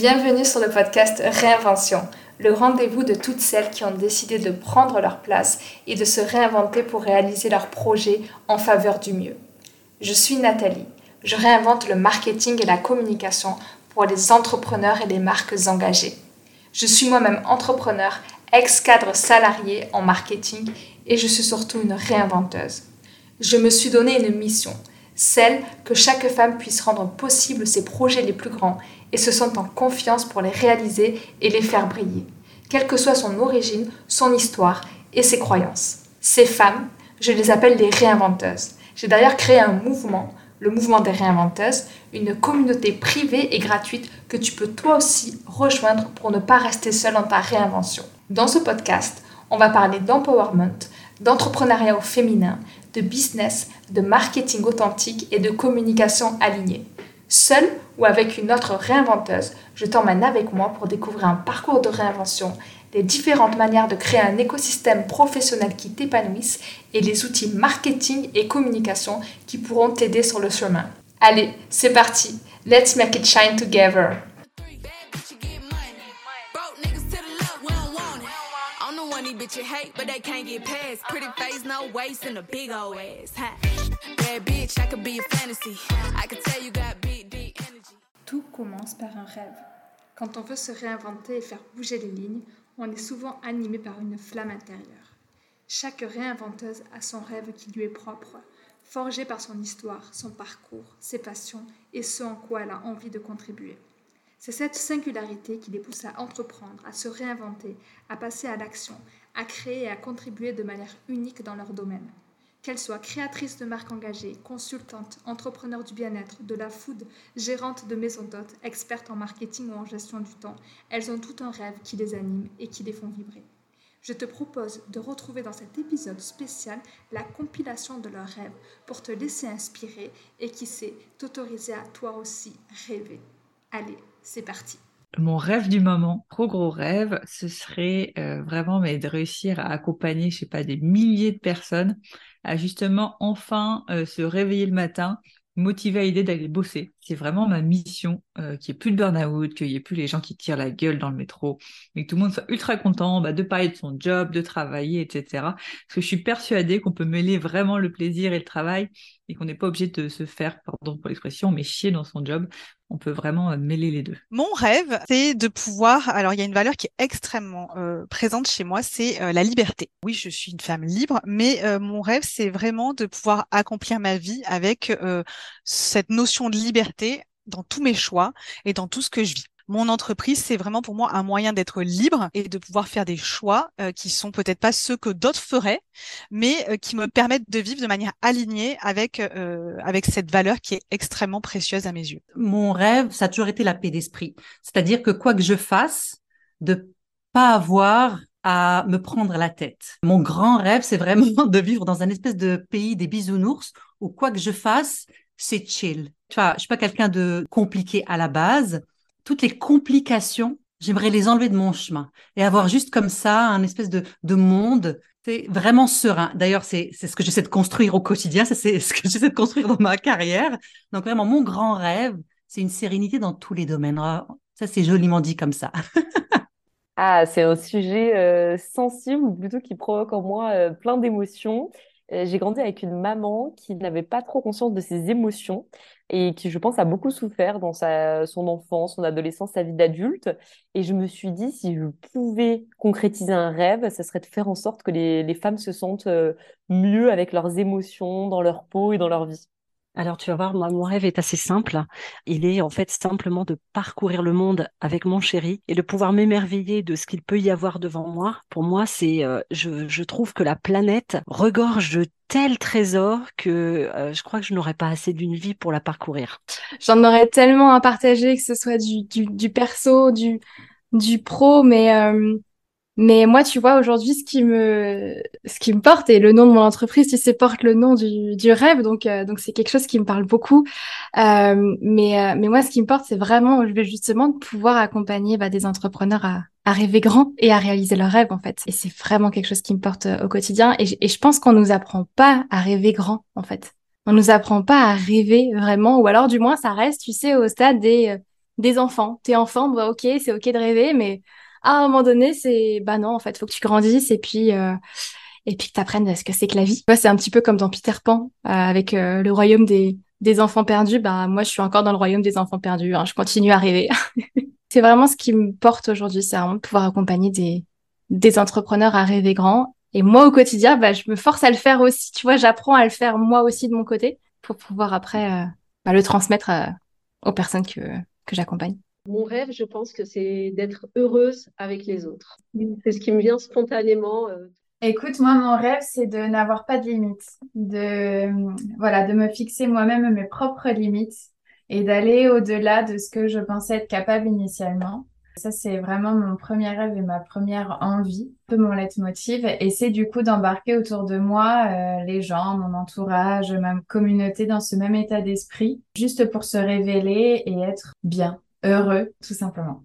Bienvenue sur le podcast Réinvention, le rendez-vous de toutes celles qui ont décidé de prendre leur place et de se réinventer pour réaliser leurs projets en faveur du mieux. Je suis Nathalie. Je réinvente le marketing et la communication pour les entrepreneurs et les marques engagées. Je suis moi-même entrepreneur, ex-cadre salarié en marketing et je suis surtout une réinventeuse. Je me suis donné une mission, celle que chaque femme puisse rendre possible ses projets les plus grands et se sentent en confiance pour les réaliser et les faire briller, quelle que soit son origine, son histoire et ses croyances. Ces femmes, je les appelle les réinventeuses. J'ai d'ailleurs créé un mouvement, le mouvement des réinventeuses, une communauté privée et gratuite que tu peux toi aussi rejoindre pour ne pas rester seule dans ta réinvention. Dans ce podcast, on va parler d'empowerment, d'entrepreneuriat au féminin, de business, de marketing authentique et de communication alignée. Seule ou avec une autre réinventeuse, je t'emmène avec moi pour découvrir un parcours de réinvention, les différentes manières de créer un écosystème professionnel qui t'épanouisse et les outils marketing et communication qui pourront t'aider sur le chemin. Allez, c'est parti. Let's make it shine together. Tout commence par un rêve. Quand on veut se réinventer et faire bouger les lignes, on est souvent animé par une flamme intérieure. Chaque réinventeuse a son rêve qui lui est propre, forgé par son histoire, son parcours, ses passions et ce en quoi elle a envie de contribuer. C'est cette singularité qui les pousse à entreprendre, à se réinventer, à passer à l'action, à créer et à contribuer de manière unique dans leur domaine. Qu'elles soient créatrices de marques engagées, consultantes, entrepreneurs du bien-être, de la food, gérantes de maisons d'hôtes, expertes en marketing ou en gestion du temps, elles ont tout un rêve qui les anime et qui les font vibrer. Je te propose de retrouver dans cet épisode spécial la compilation de leurs rêves pour te laisser inspirer et qui sait t'autoriser à toi aussi rêver. Allez, c'est parti. Mon rêve du moment, trop gros rêve, ce serait euh, vraiment de réussir à accompagner, je sais pas, des milliers de personnes à justement enfin euh, se réveiller le matin, motivé à l'idée d'aller bosser. C'est vraiment ma mission, euh, qu'il n'y ait plus de burn-out, qu'il n'y ait plus les gens qui tirent la gueule dans le métro, et que tout le monde soit ultra content bah, de parler de son job, de travailler, etc. Parce que je suis persuadée qu'on peut mêler vraiment le plaisir et le travail, et qu'on n'est pas obligé de se faire, pardon pour l'expression, mais chier dans son job on peut vraiment euh, mêler les deux. Mon rêve, c'est de pouvoir. Alors, il y a une valeur qui est extrêmement euh, présente chez moi, c'est la liberté. Oui, je suis une femme libre, mais mon rêve, c'est vraiment de pouvoir accomplir ma vie avec cette notion de liberté dans tous mes choix et dans tout ce que je vis. Mon entreprise, c'est vraiment pour moi un moyen d'être libre et de pouvoir faire des choix euh, qui sont peut-être pas ceux que d'autres feraient, mais euh, qui me permettent de vivre de manière alignée avec euh, avec cette valeur qui est extrêmement précieuse à mes yeux. Mon rêve, ça a toujours été la paix d'esprit, c'est-à-dire que quoi que je fasse, de pas avoir à me prendre la tête. Mon grand rêve, c'est vraiment de vivre dans un espèce de pays des bisounours où quoi que je fasse, c'est chill. Tu vois, je suis pas quelqu'un de compliqué à la base, toutes les complications, j'aimerais les enlever de mon chemin et avoir juste comme ça un espèce de, de monde c'est vraiment serein. D'ailleurs, c'est ce que j'essaie de construire au quotidien, c'est ce que j'essaie de construire dans ma carrière. Donc vraiment, mon grand rêve, c'est une sérénité dans tous les domaines. Ah, ça, c'est joliment dit comme ça. ah, c'est un sujet euh, sensible, ou plutôt qui provoque en moi euh, plein d'émotions. Euh, j'ai grandi avec une maman qui n'avait pas trop conscience de ses émotions et qui, je pense, a beaucoup souffert dans sa, son enfance, son adolescence, sa vie d'adulte. Et je me suis dit, si je pouvais concrétiser un rêve, ce serait de faire en sorte que les, les femmes se sentent euh, mieux avec leurs émotions, dans leur peau et dans leur vie. Alors tu vas voir, moi, mon rêve est assez simple. Il est en fait simplement de parcourir le monde avec mon chéri et de pouvoir m'émerveiller de ce qu'il peut y avoir devant moi. Pour moi, c'est, euh, je, je, trouve que la planète regorge de tels trésors que euh, je crois que je n'aurais pas assez d'une vie pour la parcourir. J'en aurais tellement à partager, que ce soit du, du, du perso, du, du pro, mais euh, mais moi, tu vois, aujourd'hui, ce qui me, ce qui me porte et le nom de mon entreprise, tu sais, porte le nom du, du rêve. Donc, euh, donc c'est quelque chose qui me parle beaucoup. Euh, mais, euh, mais moi, ce qui me porte, c'est vraiment, je vais justement de pouvoir accompagner bah, des entrepreneurs à, à rêver grand et à réaliser leurs rêves, en fait. Et c'est vraiment quelque chose qui me porte au quotidien. Et, et je pense qu'on nous apprend pas à rêver grand, en fait. On nous apprend pas à rêver vraiment, ou alors du moins, ça reste, tu sais, au stade des des enfants. T'es enfant, bah ok, c'est ok de rêver, mais à un moment donné, c'est bah non, en fait, faut que tu grandisses et puis euh, et puis que t'apprennes ce que c'est que la vie. C'est un petit peu comme dans Peter Pan euh, avec euh, le royaume des des enfants perdus. Bah moi, je suis encore dans le royaume des enfants perdus. Hein, je continue à rêver. c'est vraiment ce qui me porte aujourd'hui, c'est vraiment de pouvoir accompagner des des entrepreneurs à rêver grand. Et moi, au quotidien, bah, je me force à le faire aussi. Tu vois, j'apprends à le faire moi aussi de mon côté pour pouvoir après bah, le transmettre aux personnes que que j'accompagne. Mon rêve, je pense que c'est d'être heureuse avec les autres. C'est ce qui me vient spontanément. Euh. Écoute, moi, mon rêve, c'est de n'avoir pas de limites, de, voilà, de me fixer moi-même mes propres limites et d'aller au-delà de ce que je pensais être capable initialement. Ça, c'est vraiment mon premier rêve et ma première envie, un peu mon leitmotiv. Et c'est du coup d'embarquer autour de moi euh, les gens, mon entourage, ma communauté dans ce même état d'esprit, juste pour se révéler et être bien, heureux, tout simplement.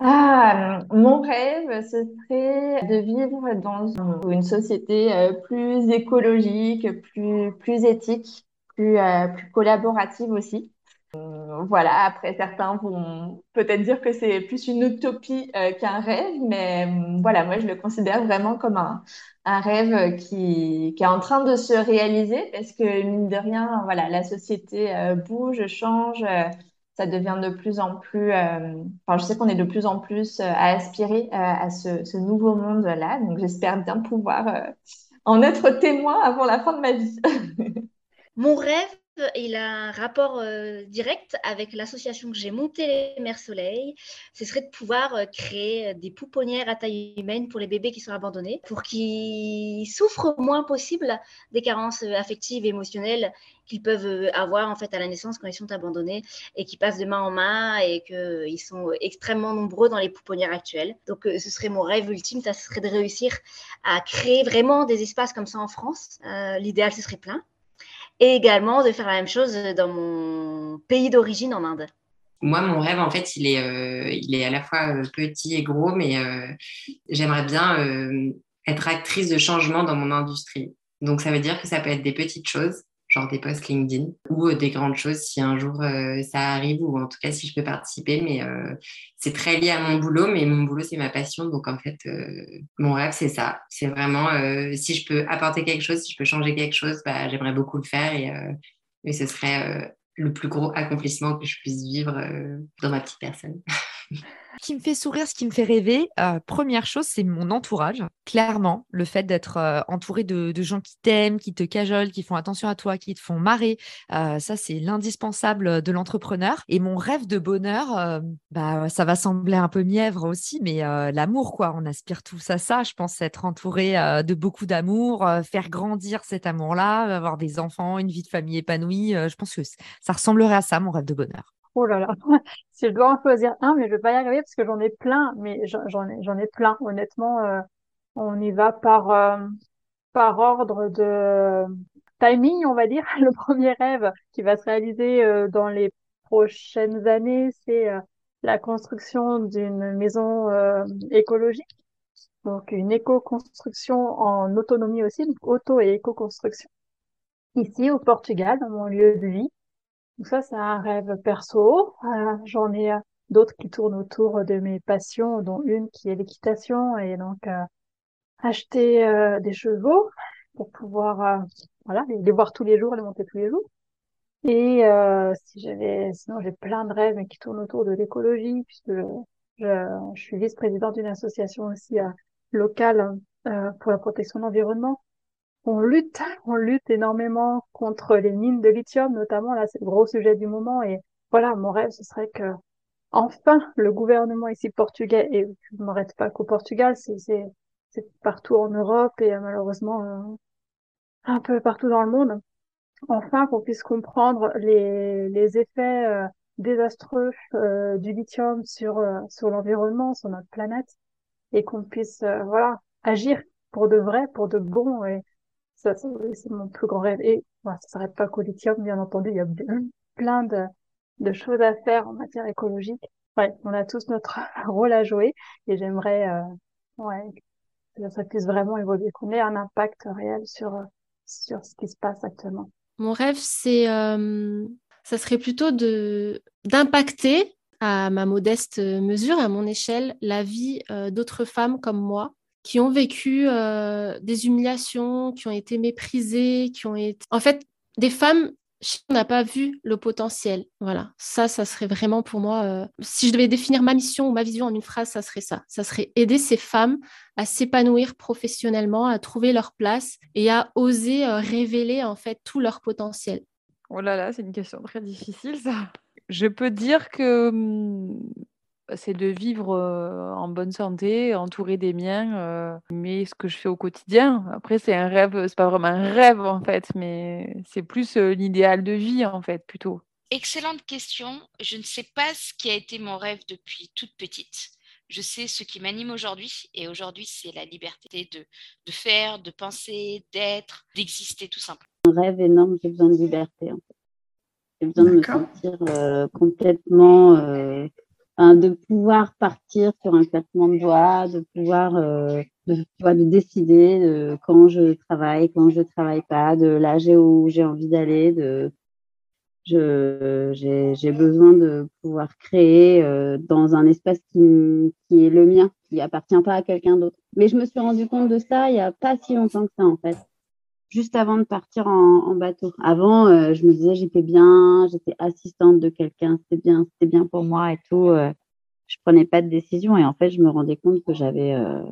Ah, mon rêve, ce serait de vivre dans une société euh, plus écologique, plus, plus éthique, plus, euh, plus collaborative aussi. Euh, voilà, après certains vont peut-être dire que c'est plus une utopie qu'un rêve, mais voilà, moi je le considère vraiment comme un, un rêve qui, qui est en train de se réaliser parce que mine de rien, voilà, la société bouge, change ça devient de plus en plus, euh, enfin, je sais qu'on est de plus en plus euh, à aspirer euh, à ce, ce nouveau monde-là. Donc, j'espère bien pouvoir en être témoin avant la fin de ma vie. Mon rêve, il a un rapport direct avec l'association que j'ai montée, les Mères Soleil. Ce serait de pouvoir créer des pouponnières à taille humaine pour les bébés qui sont abandonnés, pour qu'ils souffrent au moins possible des carences affectives et émotionnelles qu'ils peuvent euh, avoir en fait à la naissance quand ils sont abandonnés et qui passent de main en main et qu'ils sont extrêmement nombreux dans les pouponnières actuelles. Donc euh, ce serait mon rêve ultime, ça serait de réussir à créer vraiment des espaces comme ça en France. Euh, l'idéal, ce serait plein. Et également de faire la même chose dans mon pays d'origine en Inde. Moi, mon rêve, en fait, il est, est à la fois petit et gros, mais j'aimerais bien être actrice de changement dans mon industrie. Donc, ça veut dire que ça peut être des petites choses, genre des posts LinkedIn ou euh, des grandes choses si un jour euh, ça arrive ou en tout cas si je peux participer. Mais euh, c'est très lié à mon boulot, mais mon boulot c'est ma passion. Donc en fait, mon rêve c'est ça. C'est vraiment si je peux apporter quelque chose, si je peux changer quelque chose, bah, j'aimerais beaucoup le faire et, et ce serait le plus gros accomplissement que je puisse vivre dans ma petite personne. Ce qui me fait sourire, ce qui me fait rêver, euh, première chose, c'est mon entourage. Clairement, le fait d'être euh, entouré de, gens qui t'aiment, qui te cajolent, qui font attention à toi, qui te font marrer, euh, ça, c'est l'indispensable de l'entrepreneur. Et mon rêve de bonheur, bah, ça va sembler un peu mièvre aussi, mais l'amour, quoi. On aspire tous à ça. Je pense être entouré de beaucoup d'amour, faire grandir cet amour-là, avoir des enfants, une vie de famille épanouie. je pense que ça ressemblerait à ça, mon rêve de bonheur. Oh là là, si je dois en choisir un, mais je vais pas y arriver parce que j'en ai plein, mais j'en ai, j'en ai plein. Honnêtement, euh, on y va par, euh, par ordre de timing, on va dire. Le premier rêve qui va se réaliser euh, dans les prochaines années, c'est la construction d'une maison écologique. Donc une éco-construction en autonomie aussi, donc auto et éco-construction. Ici au Portugal, dans mon lieu de vie. Donc ça, c'est un rêve perso. Euh, j'en ai euh, d'autres qui tournent autour de mes passions, dont une qui est l'équitation et donc euh, acheter des chevaux pour pouvoir voilà les, voir tous les jours, les monter tous les jours. Et si j'avais, sinon j'ai plein de rêves qui tournent autour de l'écologie puisque je, je, suis vice-présidente d'une association aussi locale pour la protection de l'environnement on lutte, on lutte énormément contre les mines de lithium, notamment là, c'est le gros sujet du moment. Et voilà, mon rêve, ce serait que enfin le gouvernement ici portugais, et je ne m'arrête pas qu'au Portugal, c'est partout en Europe et euh, malheureusement euh, un peu partout dans le monde, enfin qu'on puisse comprendre les, effets euh, désastreux du lithium sur sur l'environnement, sur notre planète, et qu'on puisse voilà agir pour de vrai, pour de bon et ça, c'est mon plus grand rêve. Et voilà, ça s'arrête pas qu'au lithium, bien entendu. Il y a plein de, choses à faire en matière écologique. Ouais, on a tous notre rôle à jouer et j'aimerais euh, ouais, que ça puisse vraiment évoluer, qu'on ait un impact réel sur, sur ce qui se passe actuellement. Mon rêve, c'est, euh, ça serait plutôt de d'impacter à ma modeste mesure, à mon échelle, la vie d'autres femmes comme moi qui ont vécu des humiliations, qui ont été méprisées, qui ont été... En fait, des femmes on n'a pas vu le potentiel. Voilà, ça, ça serait vraiment pour moi, euh, si je devais définir ma mission ou ma vision en une phrase, ça serait ça. Ça serait aider ces femmes à s'épanouir professionnellement, à trouver leur place et à oser euh, révéler en fait tout leur potentiel. Oh là là, c'est une question très difficile ça. Je peux dire que hum, c'est de vivre en bonne santé, entouré des miens, mais ce que je fais au quotidien. Après, c'est un rêve, c'est pas vraiment un rêve en fait, mais c'est plus l'idéal de vie en fait, plutôt. Excellente question. Je ne sais pas ce qui a été mon rêve depuis toute petite. Je sais ce qui m'anime aujourd'hui, et aujourd'hui, c'est la liberté de, de faire, de penser, d'être, d'exister tout simplement. Un rêve énorme, j'ai besoin de liberté en fait. J'ai besoin de me sentir complètement de pouvoir partir sur un classement de doigts, de pouvoir euh, de, de décider de quand je travaille, quand je travaille pas, de l'âge où j'ai envie d'aller, de j'ai besoin de pouvoir créer euh, dans un espace qui, qui est le mien, qui appartient pas à quelqu'un d'autre. Mais je me suis rendu compte de ça il y a pas si longtemps que ça en fait juste avant de partir en, bateau. Avant, euh, je me disais j'étais bien, j'étais assistante de quelqu'un, c'était bien, c'était bien pour moi et tout. Euh, je prenais pas de décision et en fait, je me rendais compte que j'avais, euh,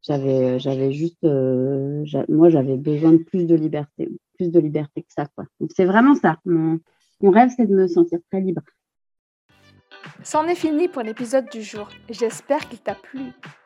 j'avais, j'avais juste, moi, j'avais besoin de plus de liberté, plus de liberté que ça, quoi. Donc c'est vraiment ça. mon rêve, c'est de me sentir très libre. C'en est fini pour l'épisode du jour. J'espère qu'il t'a plu.